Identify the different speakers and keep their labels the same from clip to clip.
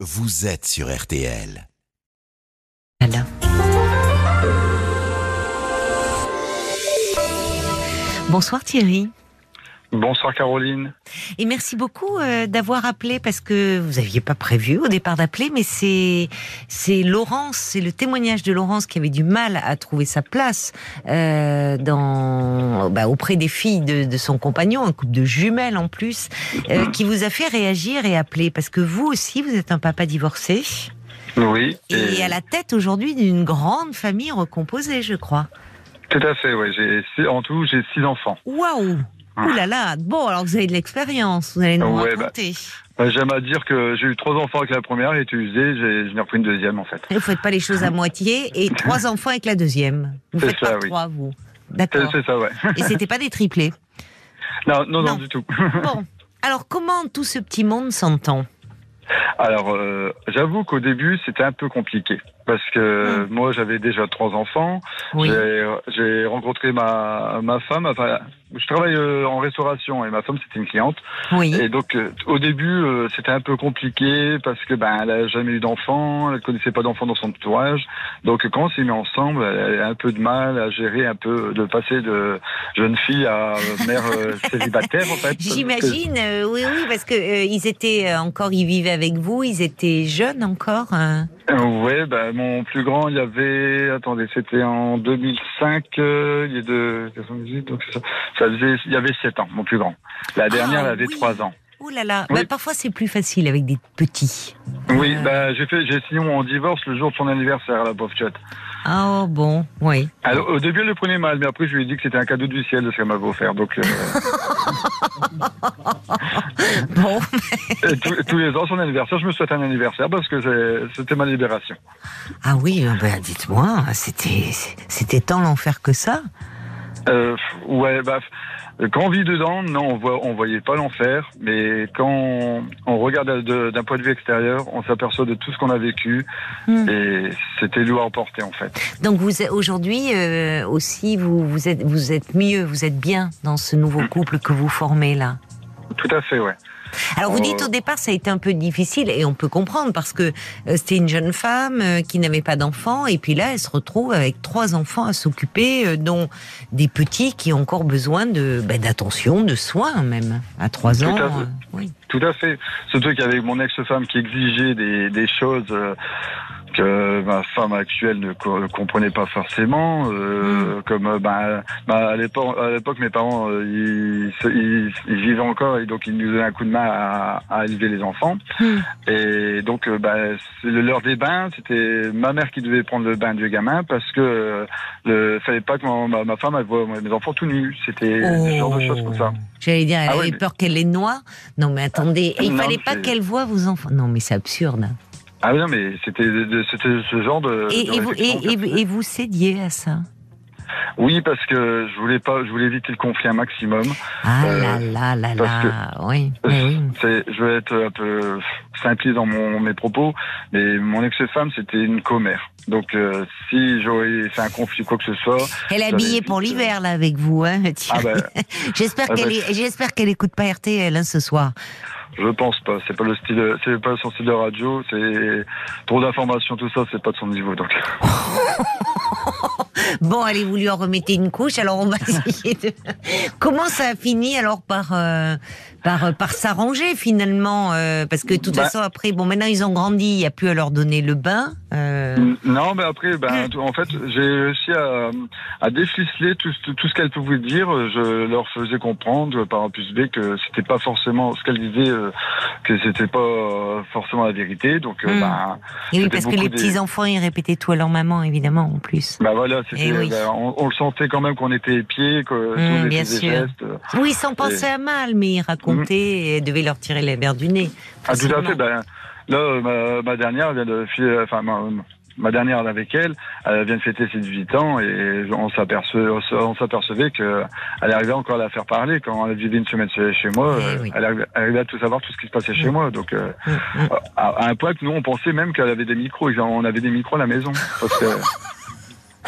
Speaker 1: vous êtes sur RTL.
Speaker 2: Bonsoir Thierry.
Speaker 3: Bonsoir Caroline.
Speaker 2: Et merci beaucoup euh, d'avoir appelé parce que vous n'aviez pas prévu au départ d'appeler, mais c'est c'est Laurence, c'est le témoignage de Laurence qui avait du mal à trouver sa place euh, dans bah, auprès des filles de, de, son compagnon, un couple de jumelles en plus, euh, qui vous a fait réagir et appeler parce que vous aussi vous êtes un papa divorcé.
Speaker 3: Oui.
Speaker 2: Et, à la tête aujourd'hui d'une grande famille recomposée, je crois.
Speaker 3: Tout à fait, oui. En tout j'ai six enfants.
Speaker 2: Waouh Ouh là là, bon, alors vous avez de l'expérience, vous allez nous
Speaker 3: Ouais,
Speaker 2: raconter.
Speaker 3: bah, J'aime à dire que j'ai eu trois enfants avec la première, elle était usée, j'ai- j'en ai repris une deuxième en fait.
Speaker 2: Vous faites pas les choses à moitié et trois enfants avec la deuxième. Vous
Speaker 3: C'est
Speaker 2: faites
Speaker 3: ça,
Speaker 2: pas
Speaker 3: oui.
Speaker 2: trois, vous. D'accord.
Speaker 3: c'est ça, ouais.
Speaker 2: Et c'était pas des triplés.
Speaker 3: non, non, non,
Speaker 2: Non.
Speaker 3: du tout.
Speaker 2: Bon. Alors, comment tout ce petit monde s'entend?
Speaker 3: Alors, euh, j'avoue qu'au début, c'était un peu compliqué. Parce que moi, j'avais déjà trois enfants.
Speaker 2: Hmm. Oui.
Speaker 3: J'ai- J'ai rencontré ma, ma femme. Enfin, je travaille euh, en restauration et ma femme, c'était une cliente.
Speaker 2: Oui.
Speaker 3: Et donc, euh, au début, euh, c'était un peu compliqué parce que ben, elle a jamais eu d'enfant, elle connaissait pas d'enfant dans son entourage. Donc, quand on s'est mis ensemble, elle a un peu de mal à gérer un peu, de passer de jeune fille à mère célibataire, en fait.
Speaker 2: J'imagine, euh, oui, oui, parce que euh, ils étaient encore, ils vivaient avec vous, ils étaient jeunes encore. hein.
Speaker 3: Euh, ouais, ben, mon plus grand, il y avait, attendez, c'était en 2005, euh, il est de 98, donc c'est ça. Ça faisait, il y avait 7 ans, mon plus grand. La dernière, elle avait
Speaker 2: Ah oui.
Speaker 3: 3 ans.
Speaker 2: Ouh là là.
Speaker 3: Oui.
Speaker 2: Bah, parfois, c'est plus facile avec des petits.
Speaker 3: Oui,
Speaker 2: Euh.
Speaker 3: ben, j'ai fait, j'ai signé mon divorce le jour de son anniversaire, la pauvre.
Speaker 2: Ah, oh, bon, oui.
Speaker 3: Alors, au début, elle le prenait mal, mais après, je lui ai dit que c'était un cadeau du ciel de ce qu'elle m'avait offert. Donc,
Speaker 2: Bon,
Speaker 3: et tous, tous les ans, son anniversaire, je me souhaite un anniversaire parce que c'était ma libération.
Speaker 2: ah oui, euh, bah, dites-moi, c'était, c'était tant l'enfer que ça?
Speaker 3: Euh, ouais, bah, quand on vit dedans, non, on voit, on voyait pas l'enfer, mais quand on, on regarde de- d'un point de vue extérieur, on s'aperçoit de tout ce qu'on a vécu
Speaker 2: Hmm.
Speaker 3: et c'était lourd à emporter en fait.
Speaker 2: Donc vous aujourd'hui euh, aussi vous vous êtes vous êtes mieux, vous êtes bien dans ce nouveau couple que vous formez là?
Speaker 3: Tout à fait, ouais.
Speaker 2: Alors vous
Speaker 3: Euh.
Speaker 2: dites au départ ça a été un peu difficile et on peut comprendre parce que euh, c'était une jeune femme euh, qui n'avait pas d'enfants et puis là elle se retrouve avec trois enfants à s'occuper euh, dont des petits qui ont encore besoin de ben, d'attention, de soins même à trois
Speaker 3: Tout
Speaker 2: ans. euh, oui.
Speaker 3: Tout à fait. Surtout qu'avec mon ex-femme qui exigeait des, des choses euh, que ma femme actuelle ne co- comprenait pas forcément, euh, comme euh, ben, ben, à l'époque, mes parents euh, ils, se- ils, ils vivaient encore et donc ils nous donnaient un coup de main à, à élever les enfants.
Speaker 2: Hmm.
Speaker 3: Et donc c'est le- l'heure des bains, c'était ma mère qui devait prendre le bain du gamin parce que le fallait pas que ma, ma femme elle voit mes enfants tout nus. C'était ce genre de choses comme ça.
Speaker 2: J'allais dire, elle
Speaker 3: Ah
Speaker 2: avait
Speaker 3: oui, mais-
Speaker 2: peur qu'elle les noie. Non mais attendez, et il
Speaker 3: Non,
Speaker 2: fallait pas qu'elle voie vos enfants. Non mais c'est absurde.
Speaker 3: Ah oui, non, mais c'était ce genre de.
Speaker 2: Et, vous, et, vous cédiez à ça
Speaker 3: Oui, parce que je voulais pas, je voulais éviter le conflit un maximum.
Speaker 2: Ah
Speaker 3: Euh,
Speaker 2: là là là
Speaker 3: parce
Speaker 2: là, oui, oui.
Speaker 3: Je vais être un peu simpliste dans mon, mes propos, mais mon ex-femme c'était une commère. Donc euh, si j'aurais fait un conflit quoi que ce soit,
Speaker 2: Elle est habillée pour
Speaker 3: euh,
Speaker 2: l'hiver là avec vous, hein
Speaker 3: ah ben,
Speaker 2: J'espère
Speaker 3: ah
Speaker 2: qu'elle
Speaker 3: ben,
Speaker 2: est- j'espère qu'elle écoute pas RTL hein, ce soir.
Speaker 3: Je pense pas. C'est pas le style, c'est pas son style de radio. C'est trop d'informations, tout ça, c'est pas de son niveau. Donc
Speaker 2: Bon, allez, vous lui en remettez une couche. Alors on va essayer de. Comment ça a fini alors par euh, par euh, par s'arranger finalement euh, Parce que de toute
Speaker 3: Bah.
Speaker 2: façon après, bon, maintenant ils ont grandi, il y a plus à leur donner le bain. euh,
Speaker 3: non, mais après, ben, tout- en fait, j'ai réussi à, à déficeler tout, ce- tout ce qu'elle pouvait dire. Je leur faisais comprendre par un plus B que c'était pas forcément ce qu'elle disait, que c'était pas forcément la vérité. Donc,
Speaker 2: Hmm.
Speaker 3: ben,
Speaker 2: Et oui, parce que les
Speaker 3: des-
Speaker 2: petits enfants, ils répétaient tout à leur maman, évidemment, en plus.
Speaker 3: ben voilà,
Speaker 2: Eh oui.
Speaker 3: ben, on, on le sentait quand même qu'on était épiés, que tous les
Speaker 2: bien
Speaker 3: et
Speaker 2: sûr.
Speaker 3: gestes.
Speaker 2: Oui, sans penser à mal, mais ils racontaient et devaient leur tirer les verres du nez.
Speaker 3: Ah, tout à fait. Ben, là, euh, ma, ma dernière vient de, fi- enfin, ma, ma dernière avec elle, elle vient de fêter ses 18 ans et on s'apercevait, on s- on s'apercevait que elle arrivait encore à la faire parler quand elle vivait une semaine chez moi.
Speaker 2: Eh
Speaker 3: euh,
Speaker 2: oui.
Speaker 3: Elle, arrivait, elle arrivait à tout savoir, tout ce qui se passait chez
Speaker 2: Mm.
Speaker 3: moi. Donc, euh,
Speaker 2: Mm, mm.
Speaker 3: à, à un point que nous, on pensait même qu'elle avait des micros. On avait des micros à la maison parce que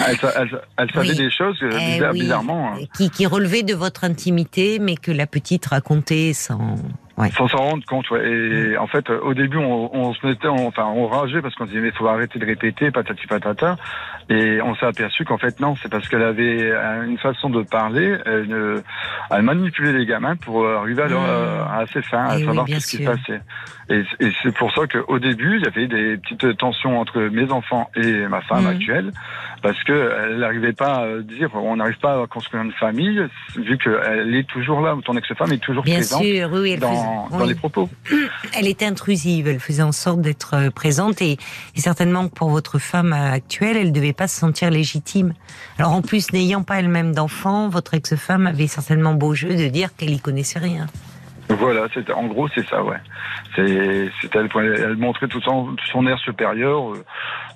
Speaker 3: elle, sa- elle- elle savait
Speaker 2: Oui.
Speaker 3: des choses euh,
Speaker 2: Eh oui.
Speaker 3: bizarrement. hein.
Speaker 2: Qui, qui relevaient de votre intimité, mais que la petite racontait sans, Ouais.
Speaker 3: Sans s'en rendre compte, ouais. Et en fait, au début, on, on se mettait, on- enfin, on rageait parce qu'on disait mais faut arrêter de répéter, patati patata. Et on s'est aperçu qu'en fait non, c'est parce qu'elle avait euh, une façon de parler, elle, euh, elle manipulait les gamins pour arriver à, leur,
Speaker 2: Mmh.
Speaker 3: euh, à ses fins, à
Speaker 2: Eh
Speaker 3: savoir ce qui se passait. Et, et c'est pour ça qu'au début, il y avait des petites tensions entre mes enfants et ma femme
Speaker 2: Mhm.
Speaker 3: actuelle, parce que elle n'arrivait pas à dire, on n'arrive pas à construire une famille, vu qu'elle est toujours là, ton ex-femme est toujours
Speaker 2: Bien
Speaker 3: présente
Speaker 2: sûr, oui,
Speaker 3: dans,
Speaker 2: faisait-
Speaker 3: dans
Speaker 2: oui.
Speaker 3: les propos.
Speaker 2: elle était intrusive, elle faisait en sorte d'être euh, présente et, et certainement pour votre femme euh, actuelle, elle ne devait pas se sentir légitime. Alors en plus, n'ayant pas elle-même d'enfant, votre ex-femme avait certainement beau jeu de dire qu'elle y connaissait rien.
Speaker 3: Voilà, c'est en gros c'est ça, ouais. C'est, elle, elle montrait tout son, air supérieur,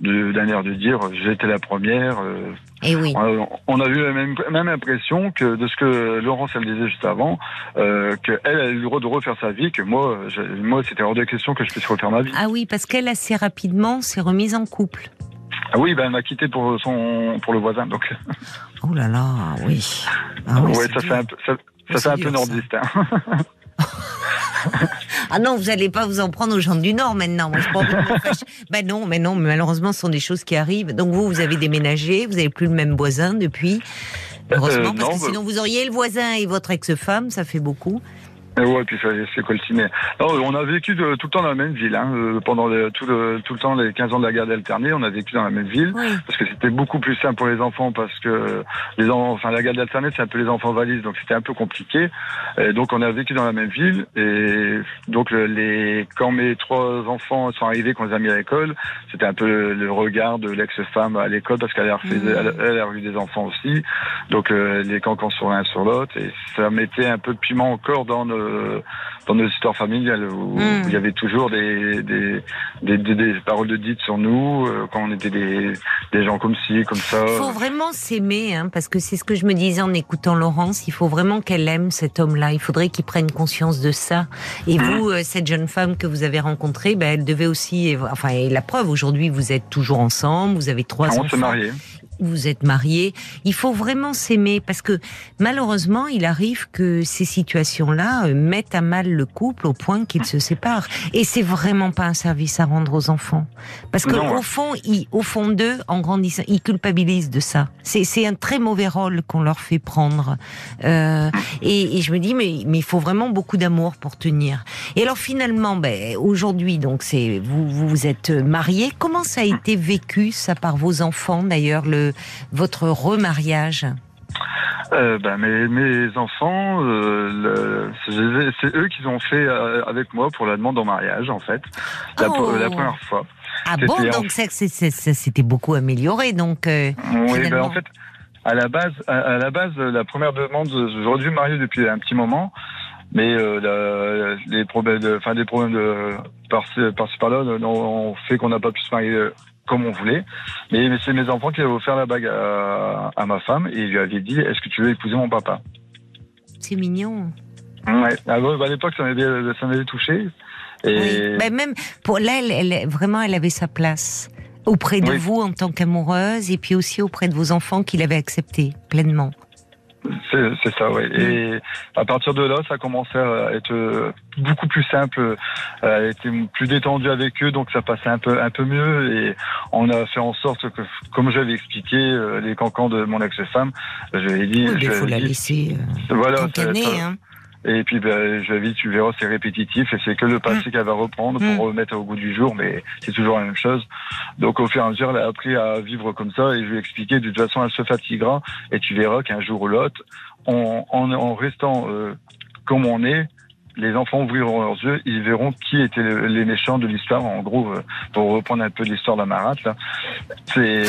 Speaker 3: euh, d'un air de dire j'étais la première. euh,
Speaker 2: Et oui.
Speaker 3: on, on a eu la même, même impression que de ce que Laurence elle disait juste avant, euh, que elle a eu le droit de refaire sa vie, que moi, je- moi c'était hors de question que je puisse refaire ma vie.
Speaker 2: Ah oui, parce qu'elle assez rapidement s'est remise en couple.
Speaker 3: Ah oui, ben elle m'a quitté pour son, pour le voisin, donc
Speaker 2: Oh là là, oui. Ah oui,
Speaker 3: ouais,
Speaker 2: c'est
Speaker 3: ça fait un peu, ça, ça fait un peu nordiste. Hein.
Speaker 2: Ah non, vous allez pas vous en prendre aux gens du Nord maintenant. Moi, je pas envie de me fâcher. Ben non, mais non, mais malheureusement, ce sont des choses qui arrivent. Donc vous, vous avez déménagé, vous avez plus le même voisin depuis. Heureusement,
Speaker 3: Euh,
Speaker 2: parce
Speaker 3: non,
Speaker 2: que
Speaker 3: bah-
Speaker 2: sinon vous auriez le voisin et votre ex-femme, ça fait beaucoup.
Speaker 3: Et ouais, puis ça c'est coltiné. On a vécu de- tout le temps dans la même ville. Hein, euh, pendant le- tout, le, tout le temps, les 15 ans de la garde alternée, on a vécu dans la même ville.
Speaker 2: Oui.
Speaker 3: Parce que c'était beaucoup plus simple pour les enfants parce que les enfants, enfin la garde alternée c'est un peu les enfants valises donc c'était un peu compliqué. Et donc on a vécu dans la même ville et donc le- les quand mes trois enfants sont arrivés qu'on les a mis à l'école, c'était un peu le, le regard de l'ex-femme à l'école parce qu'elle a
Speaker 2: Mhm.
Speaker 3: elle, elle a eu des enfants aussi. Donc euh, les cancans sur l'un sur l'autre et ça mettait un peu de piment encore dans nos dans nos histoires familiales où, où il y avait toujours des des, des, des- des paroles de dites sur nous euh, quand on était des des gens comme ci, comme ça.
Speaker 2: Il faut vraiment s'aimer, hein, parce que c'est ce que je me disais en écoutant Laurence. Il faut vraiment qu'elle aime cet homme-là. Il faudrait qu'il prenne conscience de ça. Et
Speaker 3: Mhm.
Speaker 2: vous, euh, cette jeune femme que vous avez rencontrée, ben, elle devait aussi. Enfin, et la preuve, aujourd'hui, vous êtes toujours ensemble. Vous avez trois
Speaker 3: on
Speaker 2: enfants.
Speaker 3: s'est mariés.
Speaker 2: Vous êtes mariés. Il faut vraiment s'aimer parce que malheureusement, il arrive que ces situations-là euh, mettent à mal le couple au point qu'il se sépare. Et c'est vraiment pas un service à rendre aux enfants. Parce que
Speaker 3: Non.
Speaker 2: au fond, ils, au fond d'eux, en grandissant, ils culpabilisent de ça. C'est, un très mauvais rôle qu'on leur fait prendre. Euh, et, et je me dis, mais, mais il faut vraiment beaucoup d'amour pour tenir. Et alors finalement, ben, aujourd'hui, donc c'est vous, vous êtes mariés. Comment ça a été vécu ça par vos enfants d'ailleurs le votre remariage
Speaker 3: Euh, ben, mes, mes enfants, euh, c'est eux qui ont fait euh, avec moi pour la demande en mariage, en fait, la,
Speaker 2: Oh.
Speaker 3: la première fois.
Speaker 2: Ah
Speaker 3: C'était
Speaker 2: bon
Speaker 3: en-
Speaker 2: donc c'est- ça s'était beaucoup amélioré donc. euh,
Speaker 3: Oui, ben,
Speaker 2: Finalement.
Speaker 3: en fait, à la base, à, à la base, la première demande, j'aurais dû me marier depuis un petit moment, mais la- les problèmes, de, enfin des problèmes de par-ci par-là, ont ont fait qu'on n'a pas pu se marier comme on voulait. Mais, c'est mes enfants qui avaient offert la bague à, à ma femme et lui avaient dit Est-ce que tu veux épouser mon papa?
Speaker 2: C'est mignon.
Speaker 3: Ouais. À, à l'époque, ça m'avait touché. Et
Speaker 2: Oui. Ben, même pour là, elle, elle- vraiment, elle avait sa place auprès de
Speaker 3: Oui.
Speaker 2: vous en tant qu'amoureuse et puis aussi auprès de vos enfants qui l'avaient accepté pleinement.
Speaker 3: C'est c'est ça, oui. Et à partir de là, ça a commencé à être beaucoup plus simple. Elle était plus détendue avec eux, donc ça passait un peu un peu mieux. Et on a fait en sorte que, comme j'avais expliqué, euh, les cancans de mon ex-femme, je lui ai dit,
Speaker 2: il faut la
Speaker 3: dit,
Speaker 2: laisser euh,
Speaker 3: voilà. ça-
Speaker 2: cancaner,
Speaker 3: ça-
Speaker 2: hein.
Speaker 3: Et puis ben, je dit, tu verras, c'est répétitif et c'est que le passé qu'elle va reprendre
Speaker 2: Mm.
Speaker 3: pour remettre au goût du jour, mais c'est toujours la même chose. Donc au fur et à mesure, elle a appris à vivre comme ça et je lui ai expliqué, de toute façon, elle se fatiguera et tu verras qu'un jour ou l'autre, en, en, en restant euh, comme on est, les enfants ouvriront leurs yeux, ils verront qui étaient le- les méchants de l'histoire. En gros, euh, pour reprendre un peu l'histoire de la marate, là, c'est.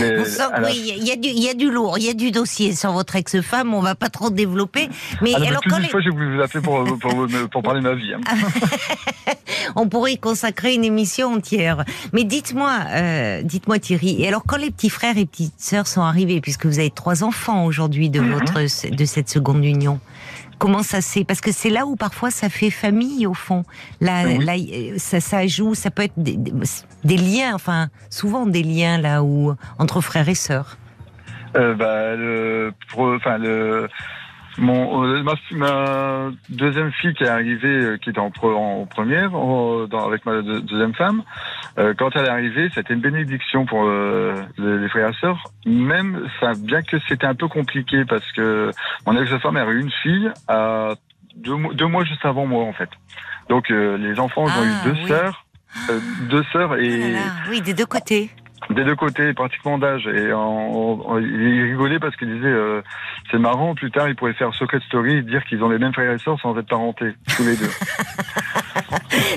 Speaker 3: les- la-
Speaker 2: a- il y a du- il y a du lourd, il y a du dossier sur votre ex-femme, on va pas trop développer. Mais
Speaker 3: Ah
Speaker 2: alors,
Speaker 3: plus
Speaker 2: quand les-
Speaker 3: fois, j'ai voulu vous appeler pour, pour, pour, pour parler de ma vie. hein.
Speaker 2: on pourrait y consacrer une émission entière. Mais dites-moi, euh, dites-moi Thierry, et alors quand les petits frères et petites sœurs sont arrivés, puisque vous avez trois enfants aujourd'hui de
Speaker 3: Mhm.
Speaker 2: votre de cette seconde union, comment ça s'est Parce que c'est là où parfois ça fait famille au fond. Là,
Speaker 3: Oui.
Speaker 2: là, euh, ça, ça joue, ça peut être des, des- des liens, enfin souvent des liens là où entre frères et sœurs.
Speaker 3: Euh, bah, le, pour- enfin, le, Mon, euh, ma, ma deuxième fille qui est arrivée, euh, qui était en, pre- en première, en- dans- avec ma deux- deuxième femme, euh, quand elle est arrivée, c'était une bénédiction pour euh, les, les frères et sœurs. Même ça, bien que c'était un peu compliqué parce que mon ex-femme a eu une fille à deux, mois- deux mois juste avant moi en fait. Donc euh, les enfants ils ont
Speaker 2: Ah,
Speaker 3: eu deux
Speaker 2: oui.
Speaker 3: sœurs, euh, deux sœurs
Speaker 2: Oh là
Speaker 3: et
Speaker 2: là, Oui, des deux côtés.
Speaker 3: des deux côtés, pratiquement d'âge. Et on, on- il rigolait parce qu'il disait, euh, c'est marrant, plus tard, ils pourraient faire Secret Story et dire qu'ils ont les mêmes frères et sœurs sans être parentés, tous les deux.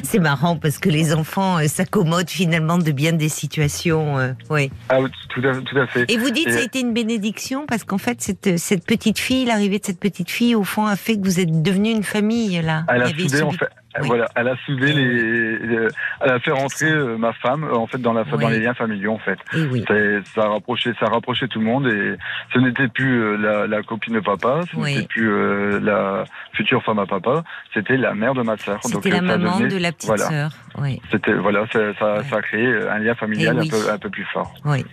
Speaker 2: C'est marrant parce que les enfants euh, s'accommodent finalement de bien des situations. euh, oui.
Speaker 3: Ah, oui, tout à, tout à fait.
Speaker 2: Et vous dites
Speaker 3: Et-
Speaker 2: ça a été une bénédiction parce qu'en fait cette, cette petite fille, l'arrivée de cette petite fille, au fond, a fait que vous êtes devenue une famille là.
Speaker 3: Elle a soudé, en fait,
Speaker 2: Oui.
Speaker 3: voilà, elle a les, les- elle a fait rentrer euh, ma femme, euh, en fait, dans la,
Speaker 2: Oui.
Speaker 3: dans les liens familiaux, en fait.
Speaker 2: Eh oui.
Speaker 3: Ça a rapproché, ça a rapproché tout le monde et ce n'était plus euh, la, la copine de papa, ce n'était plus euh, la future femme à papa, c'était la mère de ma sœur.
Speaker 2: C'était la maman de la petite
Speaker 3: voilà.
Speaker 2: sœur. Oui.
Speaker 3: C'était voilà, ça, ça,
Speaker 2: Ouais.
Speaker 3: ça a créé un lien familial
Speaker 2: Eh
Speaker 3: un,
Speaker 2: oui.
Speaker 3: peu, un peu plus fort.
Speaker 2: Oui.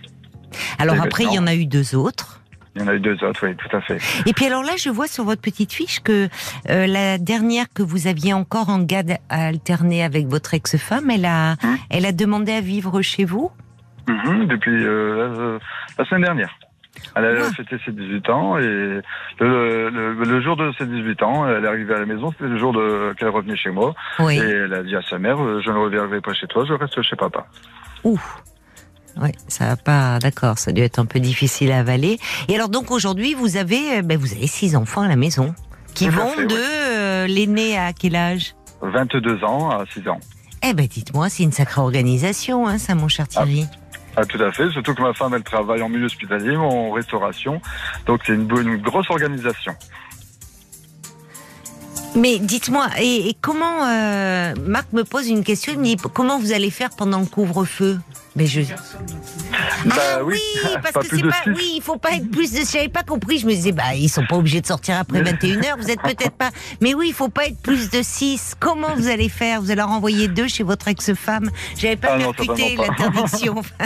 Speaker 2: Alors après, il y en a eu deux autres.
Speaker 3: Il y en a eu deux autres, oui, tout à fait.
Speaker 2: Et puis alors là, je vois sur votre petite fiche que euh, la dernière que vous aviez encore en garde à alterner avec votre ex-femme, elle a,
Speaker 3: Hein
Speaker 2: elle a demandé à vivre chez vous?
Speaker 3: Mhm, depuis euh, la, semaine dernière. Elle a
Speaker 2: Ouais.
Speaker 3: fêté ses 18 ans et le, le, le jour de ses 18 ans, elle est arrivée à la maison, c'était le jour qu'elle revenait chez moi.
Speaker 2: Oui.
Speaker 3: Et elle a dit à sa mère, euh, je ne reviendrai pas chez toi, je reste chez papa.
Speaker 2: Ouh. Oui, ça va pas. D'accord, ça a dû être un peu difficile à avaler. Et alors donc aujourd'hui, vous avez, euh, ben, vous avez six enfants à la maison qui vont
Speaker 3: fait,
Speaker 2: de euh, l'aîné à quel âge?
Speaker 3: 22 ans à 6 ans.
Speaker 2: Eh ben dites-moi, c'est une sacrée organisation, hein, ça, mon cher Thierry.
Speaker 3: Ah, tout à fait, surtout que ma femme, elle travaille en milieu hospitalier, en restauration. Donc c'est une, bonne- une grosse organisation.
Speaker 2: Mais dites-moi, et, comment euh, Marc me pose une question, il me dit comment vous allez faire pendant le couvre-feu? Mais je
Speaker 3: Bah
Speaker 2: ah
Speaker 3: oui,
Speaker 2: parce
Speaker 3: pas
Speaker 2: que c'est pas
Speaker 3: six.
Speaker 2: oui, il faut pas être plus de j'avais pas compris, je me disais bah ils sont pas obligés de sortir après 21h, vous êtes peut-être pas Mais oui, il faut pas être plus de 6. Comment vous allez faire? Vous allez en envoyer deux chez votre ex-femme? J'avais pas
Speaker 3: Ah
Speaker 2: percuté l'interdiction.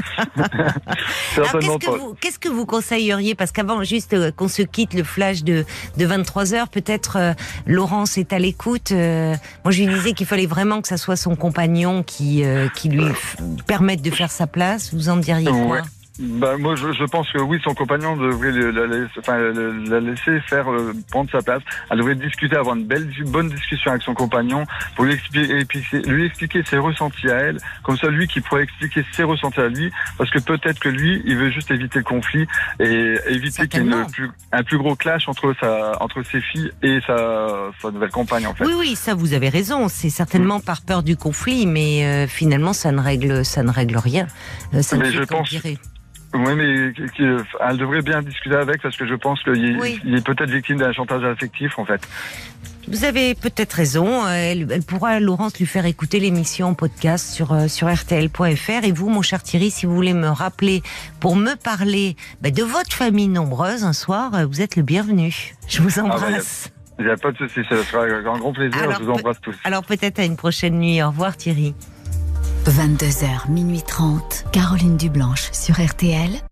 Speaker 2: Alors qu'est-ce que vous qu'est-ce que vous conseilleriez? Parce qu'avant juste euh, qu'on se quitte le flash de de 23 heures peut-être euh, Laurence est à l'écoute euh, moi je lui disais qu'il fallait vraiment que ça soit son compagnon qui euh, qui lui permette de faire sa place vous en diriez quoi?
Speaker 3: Bah, moi, je, je pense que oui, son compagnon devrait la, laisser, enfin, la laisser faire euh, prendre sa place. Elle devrait discuter, avoir une belle, une bonne discussion avec son compagnon pour lui expliquer, et puis c'est- lui expliquer ses ressentis à elle. Comme ça, lui qui pourrait expliquer ses ressentis à lui, parce que peut-être que lui, il veut juste éviter le conflit et éviter qu'il y ait
Speaker 2: Certainement.
Speaker 3: une plus, un plus gros clash entre sa, entre ses filles et sa, sa nouvelle compagne, en fait.
Speaker 2: Oui, oui, ça vous avez raison. C'est certainement par peur du conflit, mais euh, finalement, ça ne règle, ça ne règle rien. Euh, ça ne
Speaker 3: Mais
Speaker 2: fait
Speaker 3: je pense- Oui, mais elle devrait bien discuter avec parce que je pense qu'il
Speaker 2: Oui.
Speaker 3: est peut-être victime d'un chantage affectif, en fait.
Speaker 2: Vous avez peut-être raison. Elle, elle pourra, Laurence, lui faire écouter l'émission en podcast sur, euh, sur RTL.fr. Et vous, mon cher Thierry, si vous voulez me rappeler pour me parler bah, de votre famille nombreuse un soir, euh, vous êtes le bienvenu. Je vous
Speaker 3: bah,
Speaker 2: embrasse.
Speaker 3: Il n'y a pas de souci, ce sera un grand, grand plaisir.
Speaker 2: Alors,
Speaker 3: je vous embrasse tous.
Speaker 2: Alors peut-être à une prochaine nuit. Au revoir Thierry.
Speaker 4: 22h, minuit 30, Caroline Dublanche sur RTL.